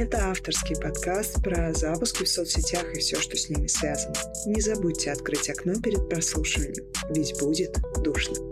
Это авторский подкаст про запуски в соцсетях и все, что с ними связано. Не забудьте открыть окно перед прослушиванием, ведь будет душно.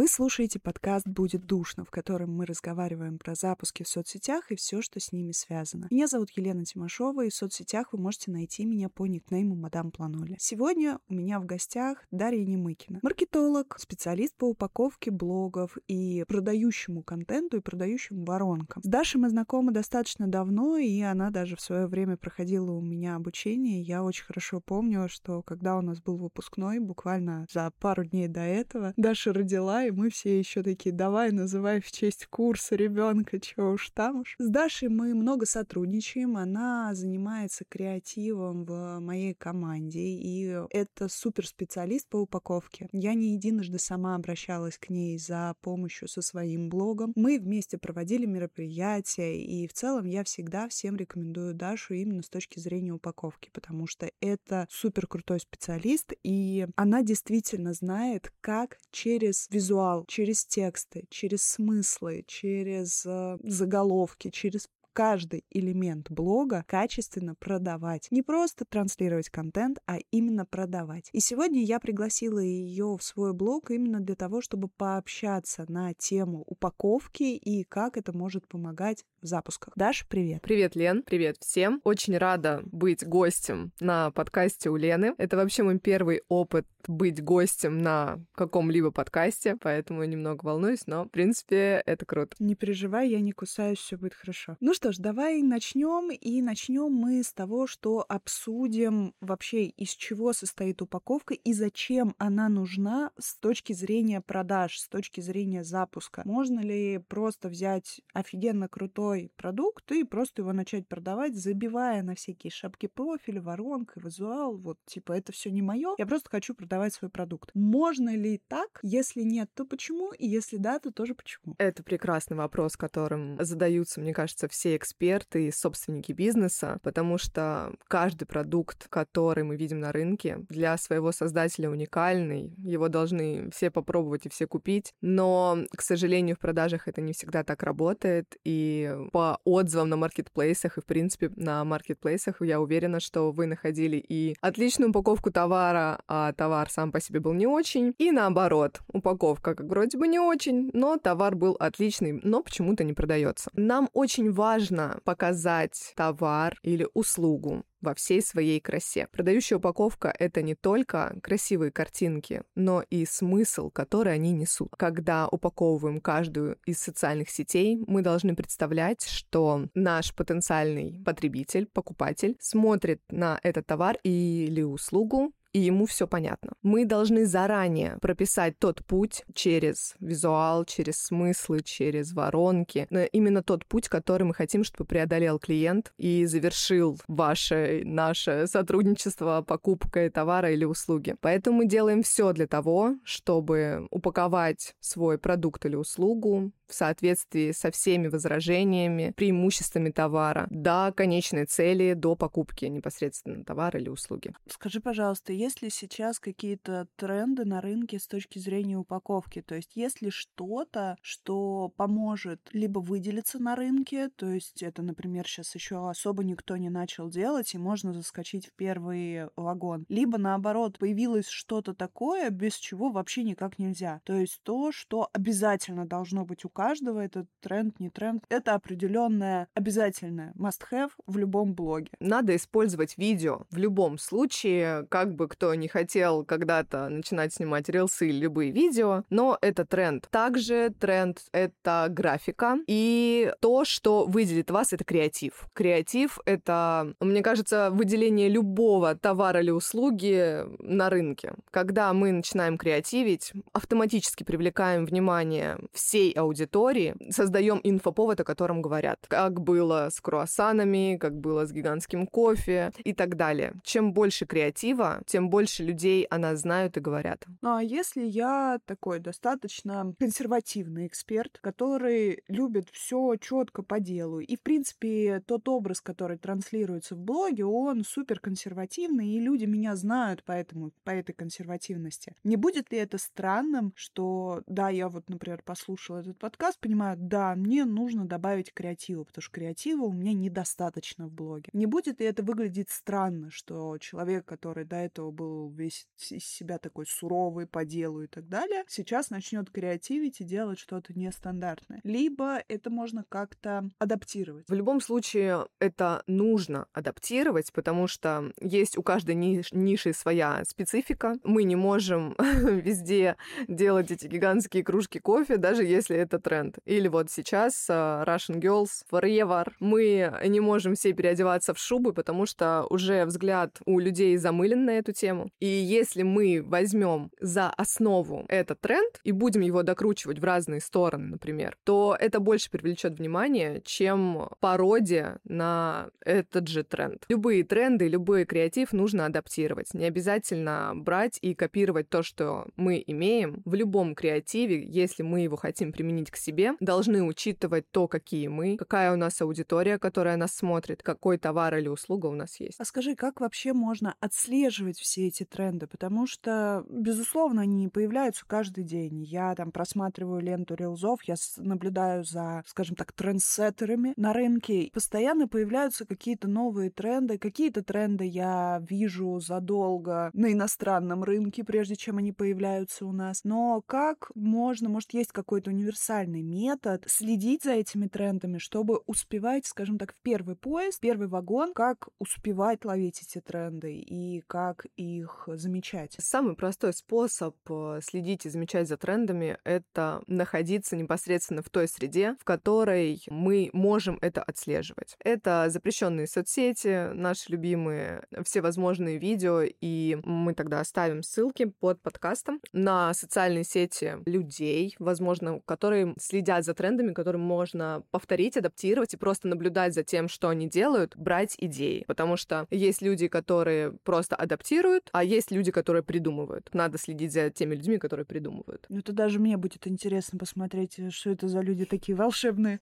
Вы слушаете подкаст «Будет душно», в котором мы разговариваем про запуски в соцсетях и все, что с ними связано. Меня зовут Елена Тимошова, и в соцсетях вы можете найти меня по никнейму Мадам Планоли. Сегодня у меня в гостях Дарья Немыкина, маркетолог, специалист по упаковке блогов и продающему контенту и продающим воронкам. С Дашей мы знакомы достаточно давно, и она даже в свое время проходила у меня обучение. Я очень хорошо помню, что когда у нас был выпускной, буквально за пару дней до этого, Даша родила и мы все еще такие, давай, называй в честь курса ребенка, чего уж там уж. С Дашей мы много сотрудничаем, она занимается креативом в моей команде, и это супер специалист по упаковке. Я не единожды сама обращалась к ней за помощью со своим блогом. Мы вместе проводили мероприятия, и в целом я всегда всем рекомендую Дашу именно с точки зрения упаковки, потому что это супер крутой специалист, и она действительно знает, как через визуальную визуал, через тексты, через смыслы, через э, заголовки, через каждый элемент блога качественно продавать. Не просто транслировать контент, а именно продавать. И сегодня я пригласила ее в свой блог именно для того, чтобы пообщаться на тему упаковки и как это может помогать в запусках. Даша, привет. Привет, Лен. Привет всем. Очень рада быть гостем на подкасте у Лены. Это вообще мой первый опыт быть гостем на каком-либо подкасте, поэтому немного волнуюсь, но, в принципе, это круто. Не переживай, я не кусаюсь, все будет хорошо. Ну что ж, давай начнем, и начнем мы с того, что обсудим вообще, из чего состоит упаковка и зачем она нужна с точки зрения продаж, с точки зрения запуска. Можно ли просто взять офигенно крутой продукт и просто его начать продавать, забивая на всякие шапки профиля, воронка, визуал, вот, типа, это все не мое, я просто хочу продавать свой продукт. Можно ли так? Если нет, то почему? И если да, то тоже почему? Это прекрасный вопрос, которым задаются, мне кажется, все эксперты и собственники бизнеса, потому что каждый продукт, который мы видим на рынке, для своего создателя уникальный, его должны все попробовать и все купить, но, к сожалению, в продажах это не всегда так работает, и по отзывам на маркетплейсах и, в принципе, на маркетплейсах я уверена, что вы находили и отличную упаковку товара, а товар сам по себе был не очень, и наоборот, упаковка как вроде бы не очень, но товар был отличный, но почему-то не продается. Нам очень важно показать товар или услугу во всей своей красе. Продающая упаковка — это не только красивые картинки, но и смысл, который они несут. Когда упаковываем каждую из социальных сетей, мы должны представлять, что наш потенциальный потребитель, покупатель смотрит на этот товар или услугу и ему все понятно. Мы должны заранее прописать тот путь через визуал, через смыслы, через воронки, именно тот путь, который мы хотим, чтобы преодолел клиент и завершил ваше, наше сотрудничество покупкой товара или услуги. Поэтому мы делаем все для того, чтобы упаковать свой продукт или услугу в соответствии со всеми возражениями, преимуществами товара до конечной цели, до покупки непосредственно товара или услуги. Скажи, пожалуйста, есть ли сейчас какие-то тренды на рынке с точки зрения упаковки? То есть есть ли что-то, что поможет либо выделиться на рынке, то есть это, например, сейчас еще особо никто не начал делать, и можно заскочить в первый вагон, либо наоборот появилось что-то такое, без чего вообще никак нельзя. То есть то, что обязательно должно быть у каждого, это тренд, не тренд. Это определенное обязательное must-have в любом блоге. Надо использовать видео в любом случае, как бы кто не хотел когда-то начинать снимать рилсы или любые видео, но это тренд. Также тренд — это графика и то, что выделит вас, это креатив. Креатив — это, мне кажется, выделение любого товара или услуги на рынке. Когда мы начинаем креативить, автоматически привлекаем внимание всей аудитории создаем инфоповод, о котором говорят. Как было с круассанами, как было с гигантским кофе и так далее. Чем больше креатива, тем тем больше людей о нас знают и говорят. Ну а если я такой достаточно консервативный эксперт, который любит все четко по делу, и в принципе тот образ, который транслируется в блоге, он супер консервативный, и люди меня знают поэтому, по этой консервативности. Не будет ли это странным, что, да, я вот, например, послушала этот подкаст, понимаю, да, мне нужно добавить креатива, потому что креатива у меня недостаточно в блоге. Не будет ли это выглядеть странно, что человек, который до этого был весь из себя такой суровый по делу и так далее, сейчас начнет креативить и делать что-то нестандартное. Либо это можно как-то адаптировать. В любом случае это нужно адаптировать, потому что есть у каждой ниш- ниши своя специфика. Мы не можем везде делать эти гигантские кружки кофе, даже если это тренд. Или вот сейчас uh, Russian Girls Forever. Мы не можем все переодеваться в шубы, потому что уже взгляд у людей замылен на эту тему. И если мы возьмем за основу этот тренд и будем его докручивать в разные стороны, например, то это больше привлечет внимание, чем пародия на этот же тренд. Любые тренды, любой креатив нужно адаптировать. Не обязательно брать и копировать то, что мы имеем. В любом креативе, если мы его хотим применить к себе, должны учитывать то, какие мы, какая у нас аудитория, которая нас смотрит, какой товар или услуга у нас есть. А скажи, как вообще можно отслеживать все эти тренды? Потому что, безусловно, они появляются каждый день. Я там просматриваю ленту рилзов, я наблюдаю за, скажем так, трендсеттерами на рынке. Постоянно появляются какие-то новые тренды. Какие-то тренды я вижу задолго на иностранном рынке, прежде чем они появляются у нас. Но как можно, может, есть какой-то универсальный метод следить за этими трендами, чтобы успевать, скажем так, в первый поезд, первый вагон, как успевать ловить эти тренды и как их замечать? Самый простой способ э, следить и замечать за трендами — это находиться непосредственно в той среде, в которой мы можем это отслеживать. Это запрещенные соцсети, наши любимые, всевозможные видео, и мы тогда оставим ссылки под подкастом на социальные сети людей, возможно, которые следят за трендами, которые можно повторить, адаптировать и просто наблюдать за тем, что они делают, брать идеи. Потому что есть люди, которые просто адаптируют, а есть люди, которые придумывают. Надо следить за теми людьми, которые придумывают. Ну, это даже мне будет интересно посмотреть, э, что это за люди такие волшебные.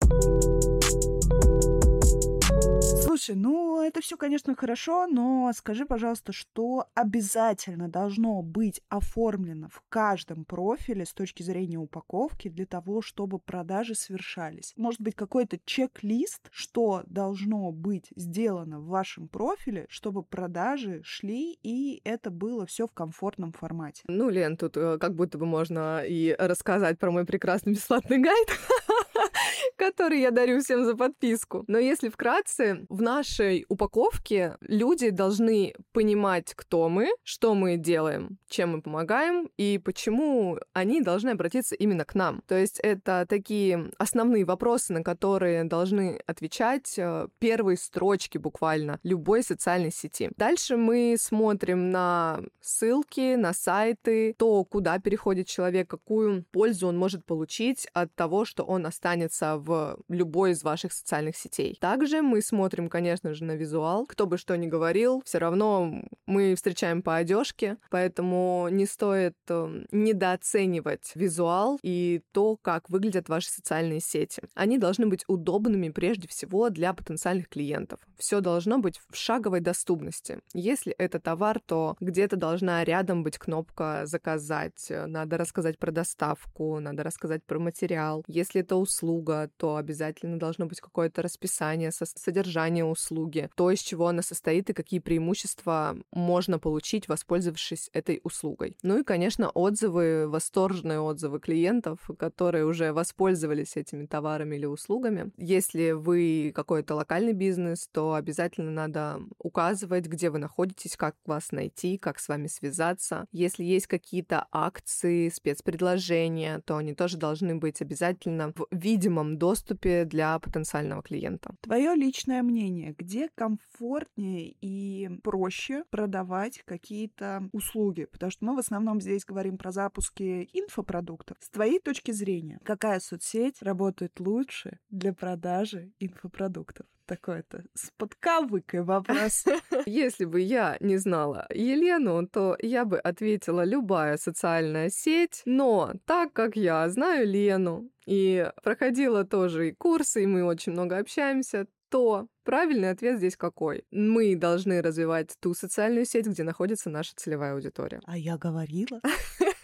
Слушай, ну это все, конечно, хорошо, но скажи, пожалуйста, что обязательно должно быть оформлено в каждом профиле с точки зрения упаковки для того, чтобы продажи совершались? Может быть, какой-то чек-лист, что должно быть сделано в вашем профиле, чтобы продажи шли и это было все в комфортном формате? Ну, Лен, тут э, как будто бы можно и рассказать про мой прекрасный бесплатный гайд. который я дарю всем за подписку. Но если вкратце, в нашей упаковке люди должны понимать, кто мы, что мы делаем, чем мы помогаем и почему они должны обратиться именно к нам. То есть это такие основные вопросы, на которые должны отвечать э, первые строчки буквально любой социальной сети. Дальше мы смотрим на ссылки, на сайты, то, куда переходит человек, какую пользу он может получить от того, что он останется в любой из ваших социальных сетей. Также мы смотрим, конечно же, на визуал. Кто бы что ни говорил, все равно мы встречаем по одежке, поэтому не стоит эм, недооценивать визуал и то, как выглядят ваши социальные сети. Они должны быть удобными прежде всего для потенциальных клиентов. Все должно быть в шаговой доступности. Если это товар, то где-то должна рядом быть кнопка «Заказать», надо рассказать про доставку, надо рассказать про материал. Если это услуга, то обязательно должно быть какое-то расписание, содержание услуги, то, из чего она состоит и какие преимущества можно получить, воспользовавшись этой услугой. Ну и, конечно, отзывы, восторженные отзывы клиентов, которые уже воспользовались этими товарами или услугами. Если вы какой-то локальный бизнес, то обязательно надо указывать, где вы находитесь, как вас найти, как с вами связаться. Если есть какие-то акции, спецпредложения, то они тоже должны быть обязательно в видимом доступе для потенциального клиента. Твое личное мнение, где комфортнее и проще продавать какие-то услуги? Потому что мы в основном здесь говорим про запуски инфопродуктов. С твоей точки зрения, какая соцсеть работает лучше для продажи инфопродуктов? такой-то с подковыкой вопрос. Если бы я не знала Елену, то я бы ответила любая социальная сеть, но так как я знаю Лену и проходила тоже и курсы, и мы очень много общаемся, то правильный ответ здесь какой? Мы должны развивать ту социальную сеть, где находится наша целевая аудитория. А я говорила.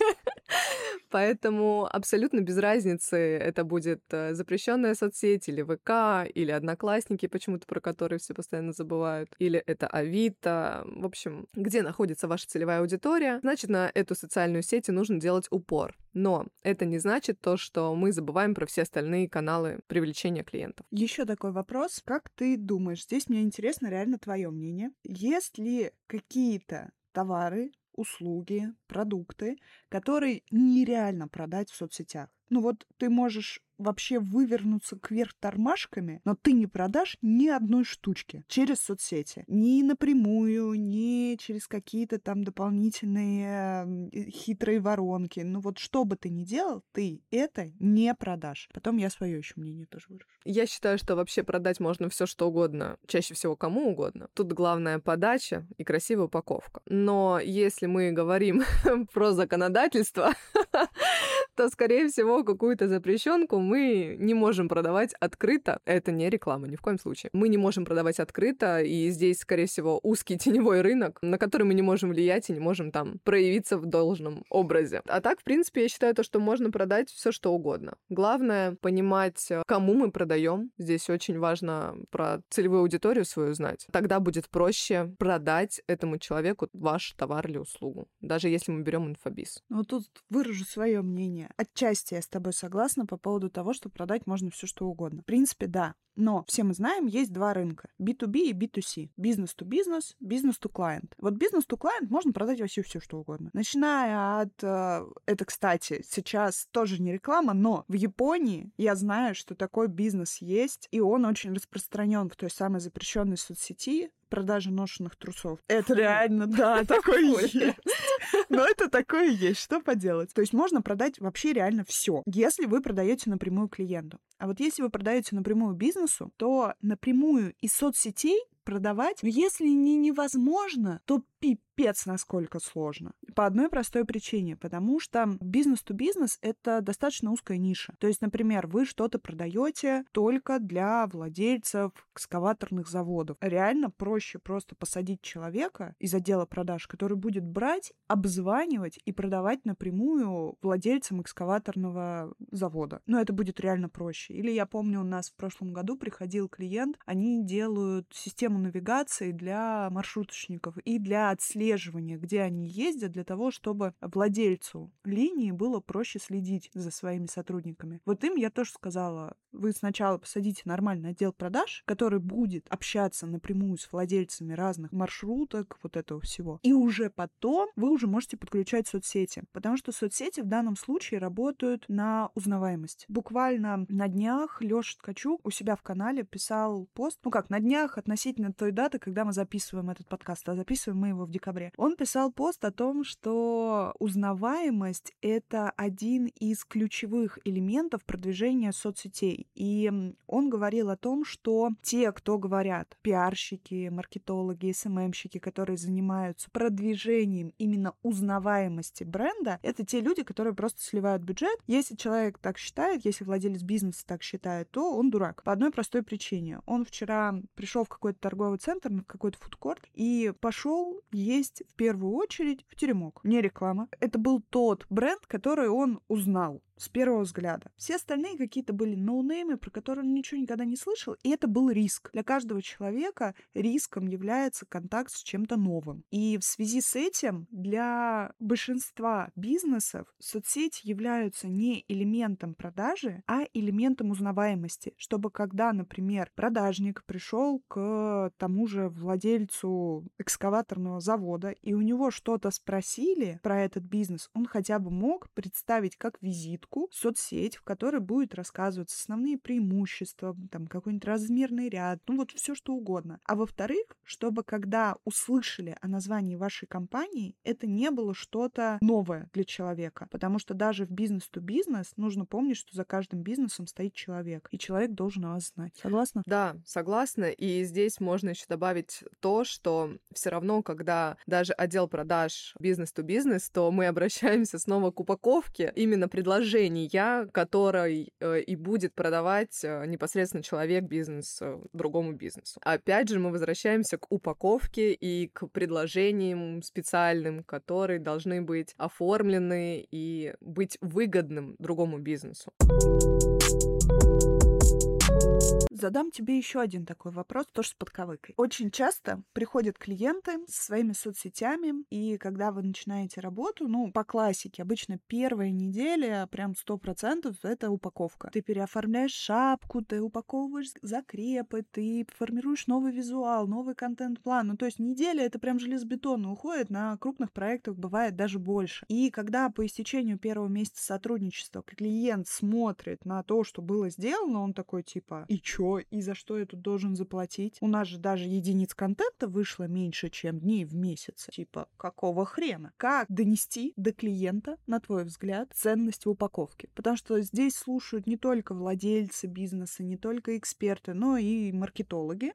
Поэтому абсолютно без разницы, это будет э, запрещенная соцсеть или ВК, или Одноклассники, почему-то про которые все постоянно забывают, или это Авито. В общем, где находится ваша целевая аудитория, значит, на эту социальную сеть нужно делать упор. Но это не значит то, что мы забываем про все остальные каналы привлечения клиентов. Еще такой вопрос. Как ты думаешь, здесь мне интересно реально твое мнение. Есть ли какие-то товары, услуги, продукты, которые нереально продать в соцсетях. Ну вот ты можешь вообще вывернуться кверх тормашками, но ты не продашь ни одной штучки через соцсети. Ни напрямую, ни через какие-то там дополнительные хитрые воронки. Ну вот что бы ты ни делал, ты это не продашь. Потом я свое еще мнение тоже выражу. Я считаю, что вообще продать можно все что угодно, чаще всего кому угодно. Тут главная подача и красивая упаковка. Но если мы говорим про законодательство, то, скорее всего, какую-то запрещенку мы не можем продавать открыто. Это не реклама, ни в коем случае. Мы не можем продавать открыто, и здесь, скорее всего, узкий теневой рынок, на который мы не можем влиять и не можем там проявиться в должном образе. А так, в принципе, я считаю то, что можно продать все что угодно. Главное понимать, кому мы продаем. Здесь очень важно про целевую аудиторию свою знать. Тогда будет проще продать этому человеку ваш товар или услугу, даже если мы берем инфобиз. Ну, тут выражу свое мнение мнение. Отчасти я с тобой согласна по поводу того, что продать можно все что угодно. В принципе, да. Но все мы знаем, есть два рынка. B2B и B2C. Бизнес-то-бизнес, бизнес-то-клиент. Вот бизнес-то-клиент можно продать вообще все, что угодно. Начиная от... Э, это, кстати, сейчас тоже не реклама, но в Японии я знаю, что такой бизнес есть, и он очень распространен в той самой запрещенной соцсети, продажи ношенных трусов. Это реально, да, такое есть. Но это такое есть, что поделать. То есть можно продать вообще реально все, если вы продаете напрямую клиенту. А вот если вы продаете напрямую бизнесу, то напрямую из соцсетей продавать, но если не невозможно, то пипец насколько сложно. По одной простой причине, потому что бизнес-то-бизнес — это достаточно узкая ниша. То есть, например, вы что-то продаете только для владельцев экскаваторных заводов. Реально проще просто посадить человека из отдела продаж, который будет брать, обзванивать и продавать напрямую владельцам экскаваторного завода. Но это будет реально проще. Или я помню, у нас в прошлом году приходил клиент, они делают систему навигации для маршруточников и для отслеживания, где они ездят, для того, чтобы владельцу линии было проще следить за своими сотрудниками. Вот им я тоже сказала, вы сначала посадите нормальный отдел продаж, который будет общаться напрямую с владельцами разных маршруток, вот этого всего. И уже потом вы уже можете подключать соцсети, потому что соцсети в данном случае работают на узнаваемость. Буквально на днях Лёша Ткачук у себя в канале писал пост, ну как, на днях относительно той даты, когда мы записываем этот подкаст, а записываем мы его в декабре, он писал пост о том, что узнаваемость — это один из ключевых элементов продвижения соцсетей. И он говорил о том, что те, кто говорят, пиарщики, маркетологи, СММщики, которые занимаются продвижением именно узнаваемости бренда, это те люди, которые просто сливают бюджет. Если человек так считает, если владелец бизнеса так считает, то он дурак. По одной простой причине. Он вчера пришел в какой-то торговый центр, в какой-то фудкорт, и пошел есть в первую очередь в теремок. Не реклама. Это был тот бренд, который он узнал с первого взгляда. Все остальные какие-то были ноунеймы, про которые он ничего никогда не слышал, и это был риск. Для каждого человека риском является контакт с чем-то новым. И в связи с этим для большинства бизнесов соцсети являются не элементом продажи, а элементом узнаваемости, чтобы когда, например, продажник пришел к тому же владельцу экскаваторного завода, и у него что-то спросили про этот бизнес, он хотя бы мог представить как визит ссылку, соцсеть, в которой будет рассказываться основные преимущества, там какой-нибудь размерный ряд, ну вот все что угодно. А во-вторых, чтобы когда услышали о названии вашей компании, это не было что-то новое для человека. Потому что даже в бизнес-то-бизнес нужно помнить, что за каждым бизнесом стоит человек, и человек должен вас знать. Согласна? Да, согласна. И здесь можно еще добавить то, что все равно, когда даже отдел продаж бизнес-то-бизнес, то мы обращаемся снова к упаковке именно предложения, который э, и будет продавать э, непосредственно человек бизнес э, другому бизнесу. Опять же, мы возвращаемся к упаковке и к предложениям специальным, которые должны быть оформлены и быть выгодным другому бизнесу. Задам тебе еще один такой вопрос, тоже с подковыкой. Очень часто приходят клиенты со своими соцсетями, и когда вы начинаете работу, ну, по классике, обычно первая неделя, прям сто процентов это упаковка. Ты переоформляешь шапку, ты упаковываешь закрепы, ты формируешь новый визуал, новый контент-план. Ну, то есть неделя это прям железобетонно уходит, на крупных проектах бывает даже больше. И когда по истечению первого месяца сотрудничества клиент смотрит на то, что было сделано, он такой типа, и чё? И за что я тут должен заплатить? У нас же даже единиц контента вышло меньше, чем дней в месяц. Типа, какого хрена? Как донести до клиента, на твой взгляд, ценность в упаковке? Потому что здесь слушают не только владельцы бизнеса, не только эксперты, но и маркетологи,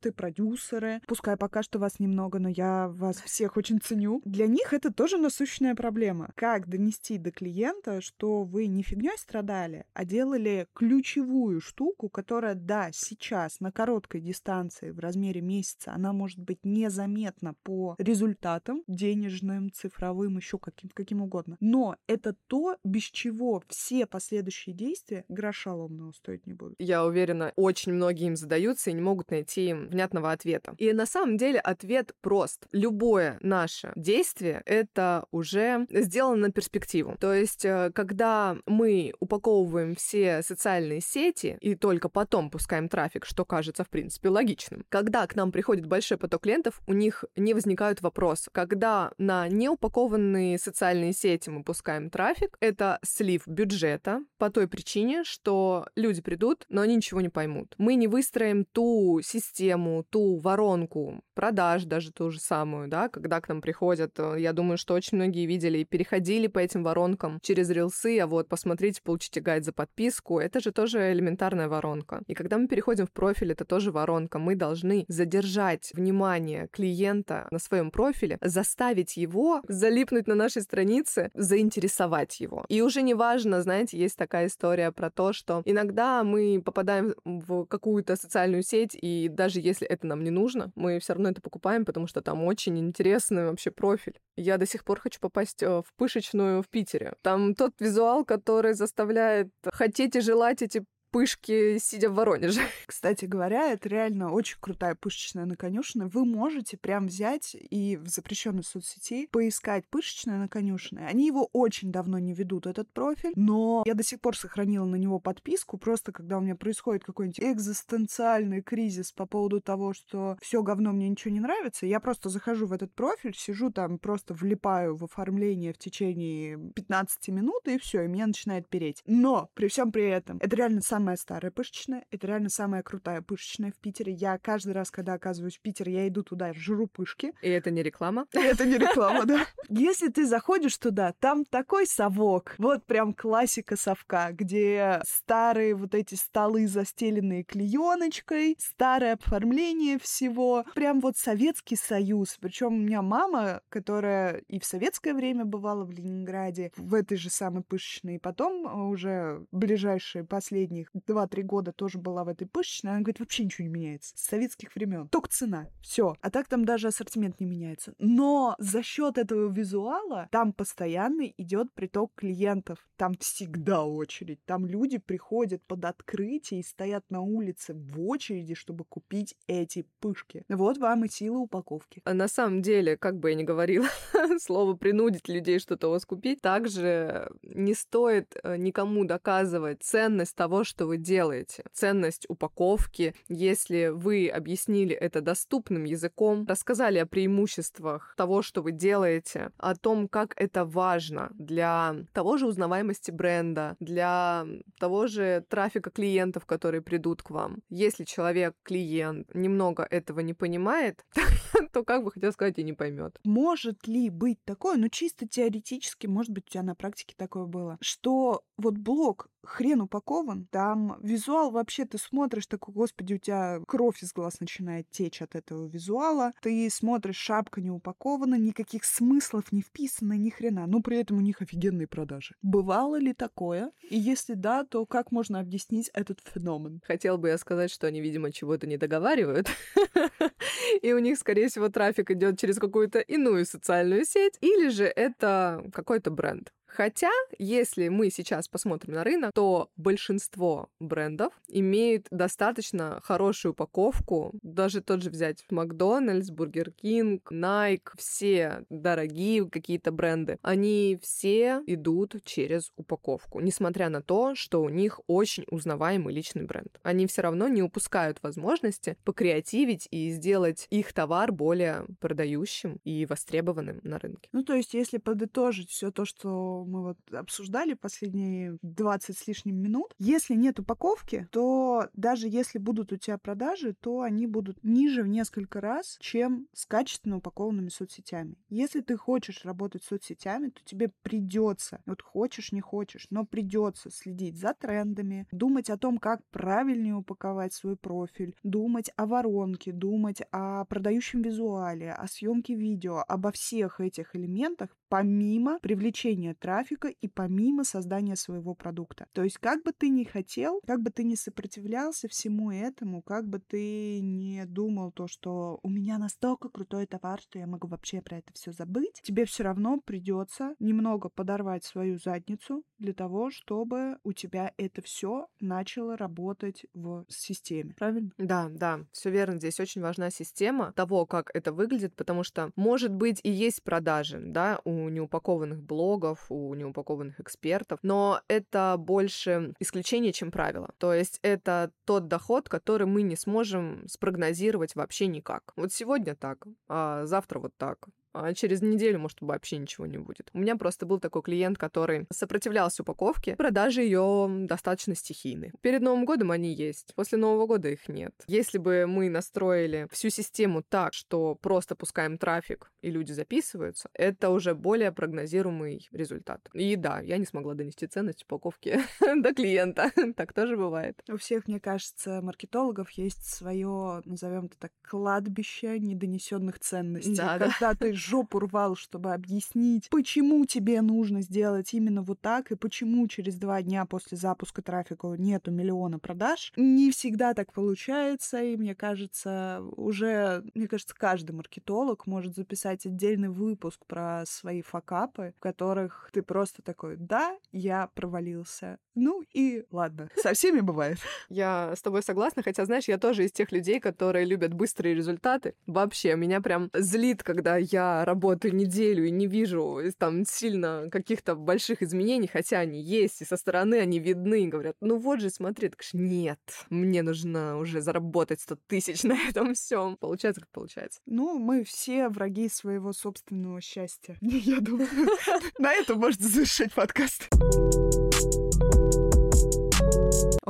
проекты, продюсеры. Пускай пока что вас немного, но я вас всех очень ценю. Для них это тоже насущная проблема. Как донести до клиента, что вы не фигней страдали, а делали ключевую штуку, которая да, сейчас на короткой дистанции в размере месяца она может быть незаметна по результатам денежным, цифровым, еще каким, каким угодно. Но это то, без чего все последующие действия гроша ломного стоить не будут. Я уверена, очень многие им задаются и не могут найти внятного ответа. И на самом деле ответ прост. Любое наше действие — это уже сделано на перспективу. То есть, э, когда мы упаковываем все социальные сети и только потом пускаем трафик, что кажется, в принципе, логичным. Когда к нам приходит большой поток клиентов, у них не возникают вопросы. Когда на неупакованные социальные сети мы пускаем трафик, это слив бюджета по той причине, что люди придут, но они ничего не поймут. Мы не выстроим ту систему, ту воронку продаж, даже ту же самую, да, когда к нам приходят. Э, я думаю, что очень многие видели и переходили по этим воронкам через рилсы, а вот посмотрите, получите гайд за подписку. Это же тоже элементарная воронка. И когда когда мы переходим в профиль, это тоже воронка. Мы должны задержать внимание клиента на своем профиле, заставить его залипнуть на нашей странице, заинтересовать его. И уже не важно, знаете, есть такая история про то, что иногда мы попадаем в какую-то социальную сеть, и даже если это нам не нужно, мы все равно это покупаем, потому что там очень интересный вообще профиль. Я до сих пор хочу попасть э, в пышечную в Питере. Там тот визуал, который заставляет хотеть и желать эти пышки, сидя в Воронеже. Кстати говоря, это реально очень крутая пышечная на конюшне. Вы можете прям взять и в запрещенной соцсети поискать пышечная на конюшне. Они его очень давно не ведут, этот профиль, но я до сих пор сохранила на него подписку, просто когда у меня происходит какой-нибудь экзистенциальный кризис по поводу того, что все говно мне ничего не нравится, я просто захожу в этот профиль, сижу там, просто влипаю в оформление в течение 15 минут, и все, и меня начинает переть. Но при всем при этом, это реально сам самая старая пышечная, это реально самая крутая пышечная в Питере. Я каждый раз, когда оказываюсь в Питере, я иду туда, жру пышки. И это не реклама? Это не реклама, да. Если ты заходишь туда, там такой совок. Вот прям классика совка, где старые вот эти столы, застеленные клееночкой, старое оформление всего. Прям вот Советский Союз. Причем у меня мама, которая и в советское время бывала в Ленинграде, в этой же самой пышечной, и потом уже ближайшие последние 2-3 года тоже была в этой пышечной, она говорит, вообще ничего не меняется. С советских времен. Только цена. Все. А так там даже ассортимент не меняется. Но за счет этого визуала там постоянный идет приток клиентов. Там всегда очередь. Там люди приходят под открытие и стоят на улице в очереди, чтобы купить эти пышки. Вот вам и сила упаковки. А на самом деле, как бы я ни говорила, слово принудить людей что-то у вас купить, также не стоит э, никому доказывать ценность того, что что вы делаете. Ценность упаковки, если вы объяснили это доступным языком, рассказали о преимуществах того, что вы делаете, о том, как это важно для того же узнаваемости бренда, для того же трафика клиентов, которые придут к вам. Если человек, клиент, немного этого не понимает, то, как бы хотел сказать, и не поймет. Может ли быть такое, ну чисто теоретически, может быть, у тебя на практике такое было, что вот блог хрен упакован, там визуал вообще ты смотришь, такой, господи, у тебя кровь из глаз начинает течь от этого визуала, ты смотришь, шапка не упакована, никаких смыслов не вписано, ни хрена, но при этом у них офигенные продажи. Бывало ли такое? И если да, то как можно объяснить этот феномен? Хотел бы я сказать, что они, видимо, чего-то не договаривают, и у них, скорее всего, трафик идет через какую-то иную социальную сеть, или же это какой-то бренд. Хотя, если мы сейчас посмотрим на рынок, то большинство брендов имеют достаточно хорошую упаковку. Даже тот же взять Макдональдс, Бургер Кинг, Nike, все дорогие какие-то бренды, они все идут через упаковку, несмотря на то, что у них очень узнаваемый личный бренд. Они все равно не упускают возможности покреативить и сделать их товар более продающим и востребованным на рынке. Ну, то есть, если подытожить все то, что мы вот обсуждали последние 20 с лишним минут, если нет упаковки, то даже если будут у тебя продажи, то они будут ниже в несколько раз, чем с качественно упакованными соцсетями. Если ты хочешь работать с соцсетями, то тебе придется, вот хочешь, не хочешь, но придется следить за трендами, думать о том, как правильнее упаковать свой профиль, думать о воронке, думать о продающем визуале, о съемке видео, обо всех этих элементах, помимо привлечения трафика и помимо создания своего продукта. То есть как бы ты ни хотел, как бы ты ни сопротивлялся всему этому, как бы ты не думал то, что у меня настолько крутой товар, что я могу вообще про это все забыть, тебе все равно придется немного подорвать свою задницу для того, чтобы у тебя это все начало работать в системе. Правильно? Да, да, все верно. Здесь очень важна система того, как это выглядит, потому что, может быть, и есть продажи, да, у неупакованных блогов, у неупакованных экспертов, но это больше исключение, чем правило. То есть это тот доход, который мы не сможем спрогнозировать вообще никак. Вот сегодня так, а завтра вот так а через неделю, может, вообще ничего не будет. У меня просто был такой клиент, который сопротивлялся упаковке, продажи ее достаточно стихийны. Перед Новым годом они есть, после Нового года их нет. Если бы мы настроили всю систему так, что просто пускаем трафик и люди записываются, это уже более прогнозируемый результат. И да, я не смогла донести ценность упаковки до клиента. так тоже бывает. У всех, мне кажется, маркетологов есть свое, назовем это так, кладбище недонесенных ценностей. Да, Когда да. ты жопу рвал, чтобы объяснить, почему тебе нужно сделать именно вот так, и почему через два дня после запуска трафика нету миллиона продаж. Не всегда так получается, и мне кажется, уже, мне кажется, каждый маркетолог может записать отдельный выпуск про свои факапы, в которых ты просто такой, да, я провалился. Ну и ладно, со всеми бывает. Я с тобой согласна, хотя, знаешь, я тоже из тех людей, которые любят быстрые результаты. Вообще, меня прям злит, когда я работаю неделю и не вижу э, там сильно каких-то больших изменений, хотя они есть, и со стороны они видны, и говорят, ну вот же, смотри, так что нет, мне нужно уже заработать 100 тысяч на этом всем. Получается, как получается. Ну, мы все враги своего собственного счастья. Я думаю, на этом можно завершить подкаст.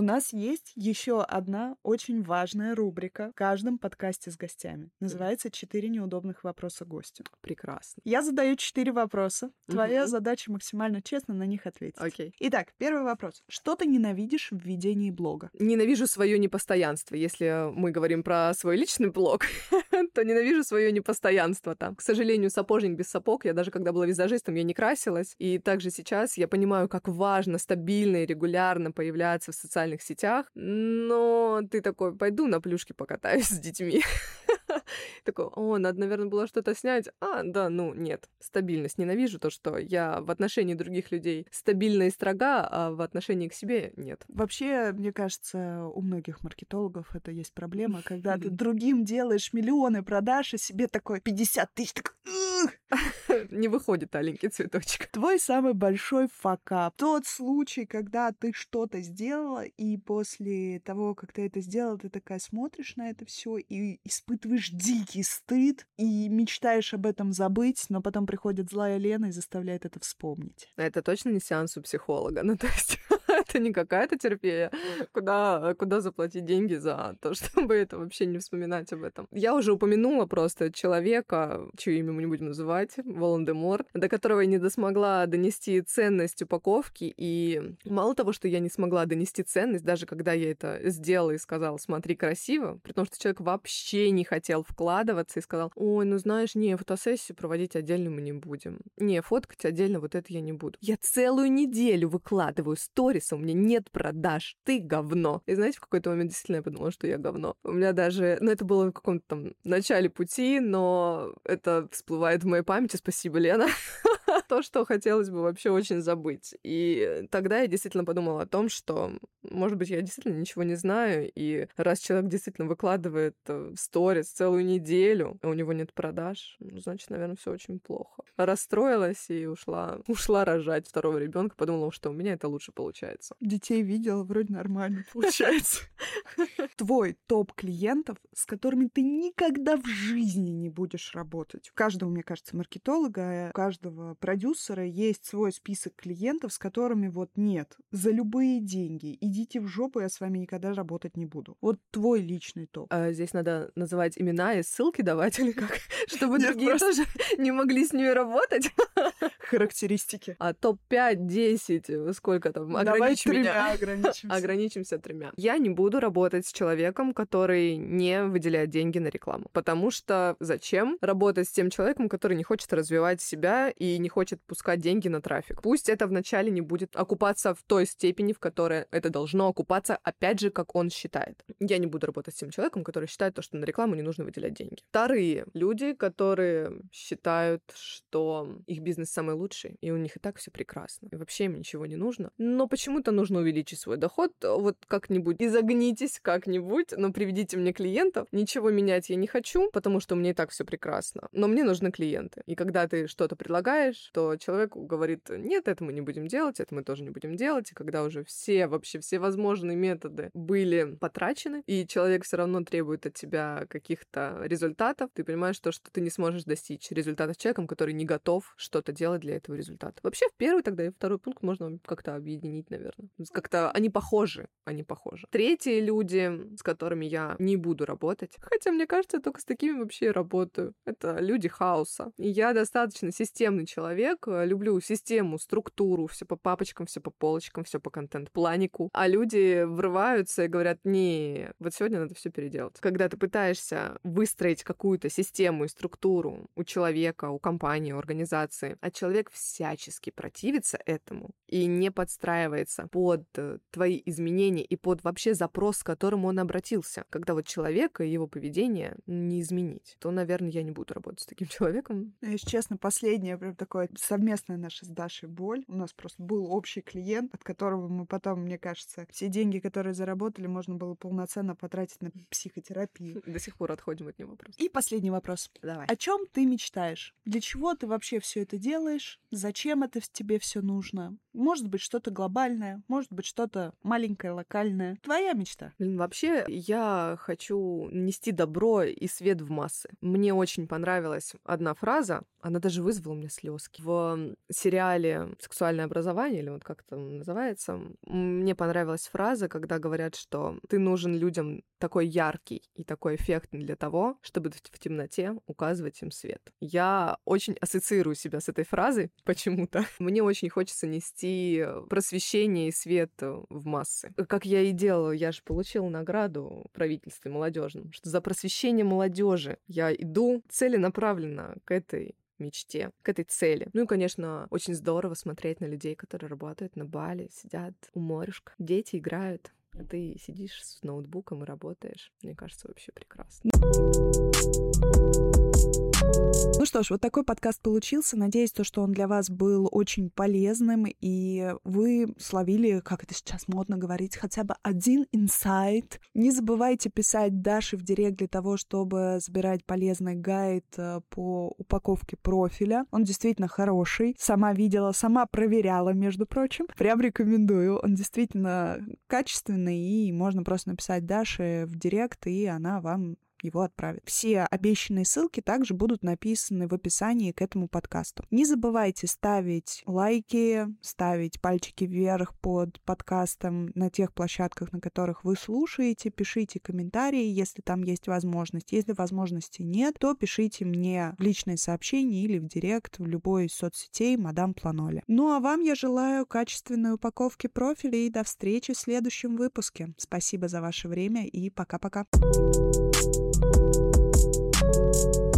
У нас есть еще одна очень важная рубрика в каждом подкасте с гостями. Называется «Четыре неудобных вопроса гостю». Прекрасно. Я задаю четыре вопроса. Твоя задача максимально честно на них ответить. Окей. Итак, первый вопрос. Что ты ненавидишь в ведении блога? Ненавижу свое непостоянство. Если мы говорим про свой личный блог, то ненавижу свое непостоянство там. К сожалению, сапожник без сапог. Я даже когда была визажистом, я не красилась. И также сейчас я понимаю, как важно стабильно и регулярно появляться в социальных сетях, но ты такой, пойду на плюшки покатаюсь с детьми. Такой, о, надо, наверное, было что-то снять. А, да, ну, нет. Стабильность. Ненавижу то, что я в отношении других людей стабильна и строга, а в отношении к себе нет. Вообще, мне кажется, у многих маркетологов это есть проблема, когда ты другим делаешь миллионы продаж, а себе такой 50 тысяч, так, Не выходит аленький цветочек. Твой самый большой факап. Тот случай, когда ты что-то сделала, и после того, как ты это сделала, ты такая смотришь на это все и испытываешь дикий стыд, и мечтаешь об этом забыть, но потом приходит злая Лена и заставляет это вспомнить. Это точно не сеанс у психолога. Ну, то есть это не какая-то терапия, куда, куда заплатить деньги за то, чтобы это вообще не вспоминать об этом. Я уже упомянула просто человека, чье имя мы не будем называть, Волан-де-Морт, до которого я не досмогла донести ценность упаковки, и мало того, что я не смогла донести ценность, даже когда я это сделала и сказала, смотри, красиво, при том, что человек вообще не хотел вкладываться и сказал, ой, ну знаешь, не, фотосессию проводить отдельно мы не будем. Не, фоткать отдельно вот это я не буду. Я целую неделю выкладываю сторис, меня нет продаж, ты говно. И знаете, в какой-то момент действительно я подумала, что я говно. У меня даже, ну это было в каком-то там начале пути, но это всплывает в моей памяти, спасибо, Лена. то, что хотелось бы вообще очень забыть. И тогда я действительно подумала о том, что, может быть, я действительно ничего не знаю, и раз человек действительно выкладывает э, сторис целую неделю, а у него нет продаж, ну, значит, наверное, все очень плохо. Расстроилась и ушла, ушла рожать второго ребенка, подумала, что у меня это лучше получается. Детей видела, вроде нормально получается. Твой топ клиентов, с которыми ты никогда в жизни не будешь работать. У каждого, мне кажется, маркетолога, у каждого продюсера есть свой список клиентов, с которыми вот нет. За любые деньги. Идите в жопу, я с вами никогда работать не буду. Вот твой личный топ. А здесь надо называть имена и ссылки давать или как? Чтобы другие тоже не могли с ними работать. Характеристики. А топ-5, 10, сколько там? Ограничим меня. ограничимся. Ограничимся тремя. Я не буду работать с человеком, который не выделяет деньги на рекламу. Потому что зачем работать с тем человеком, который не хочет развивать себя и не хочет пускать деньги на трафик. Пусть это вначале не будет окупаться в той степени, в которой это должно окупаться, опять же, как он считает. Я не буду работать с тем человеком, который считает то, что на рекламу не нужно выделять деньги. Вторые люди, которые считают, что их бизнес самый лучший, и у них и так все прекрасно, и вообще им ничего не нужно, но почему-то нужно увеличить свой доход, вот как-нибудь изогнитесь как-нибудь, но приведите мне клиентов, ничего менять я не хочу, потому что меня и так все прекрасно, но мне нужны клиенты. И когда ты что-то предлагаешь, что человек говорит, нет, это мы не будем делать, это мы тоже не будем делать. И когда уже все, вообще все возможные методы были потрачены, и человек все равно требует от тебя каких-то результатов, ты понимаешь то, что ты не сможешь достичь результата с человеком, который не готов что-то делать для этого результата. Вообще, в первый тогда и второй пункт можно как-то объединить, наверное. Как-то они похожи, они похожи. Третьи люди, с которыми я не буду работать, хотя мне кажется, я только с такими вообще работаю. Это люди хаоса. И я достаточно системный человек, человек, э, люблю систему, структуру, все по папочкам, все по полочкам, все по контент-планику. А люди врываются и говорят, не, вот сегодня надо все переделать. Когда ты пытаешься выстроить какую-то систему и структуру у человека, у компании, у организации, а человек всячески противится этому и не подстраивается под э, твои изменения и под вообще запрос, к которому он обратился. Когда вот человека и его поведение не изменить, то, наверное, я не буду работать с таким человеком. Если честно, последнее прям так такое совместная наша с Дашей боль. У нас просто был общий клиент, от которого мы потом, мне кажется, все деньги, которые заработали, можно было полноценно потратить на психотерапию. До сих пор отходим от него просто. И последний вопрос. Давай. О чем ты мечтаешь? Для чего ты вообще все это делаешь? Зачем это тебе все нужно? Может быть, что-то глобальное, может быть, что-то маленькое, локальное. Твоя мечта. Вообще, я хочу нести добро и свет в массы. Мне очень понравилась одна фраза, она даже вызвала у меня слезки. В сериале «Сексуальное образование», или вот как это называется, мне понравилась фраза, когда говорят, что ты нужен людям такой яркий и такой эффектный для того, чтобы в темноте указывать им свет. Я очень ассоциирую себя с этой фразой почему-то. Мне очень хочется нести просвещение и свет в массы. Как я и делала, я же получила награду правительстве молодежном, что за просвещение молодежи я иду целенаправленно к этой мечте, к этой цели. Ну и, конечно, очень здорово смотреть на людей, которые работают на Бали, сидят у морюшка. Дети играют, а ты сидишь с ноутбуком и работаешь. Мне кажется, вообще прекрасно. Ну что ж, вот такой подкаст получился. Надеюсь, то, что он для вас был очень полезным, и вы словили, как это сейчас модно говорить, хотя бы один инсайт. Не забывайте писать Даше в директ для того, чтобы забирать полезный гайд э, по упаковке профиля. Он действительно хороший. Сама видела, сама проверяла, между прочим. Прям рекомендую. Он действительно качественный, и можно просто написать Даше в директ, и она вам его отправит. Все обещанные ссылки также будут написаны в описании к этому подкасту. Не забывайте ставить лайки, ставить пальчики вверх под подкастом на тех площадках, на которых вы слушаете, пишите комментарии, если там есть возможность. Если возможности нет, то пишите мне в личные сообщения или в директ в любой из соцсетей мадам Планоли. Ну а вам я желаю качественной упаковки профиля и до встречи в следующем выпуске. Спасибо за ваше время и пока-пока. Thank you Música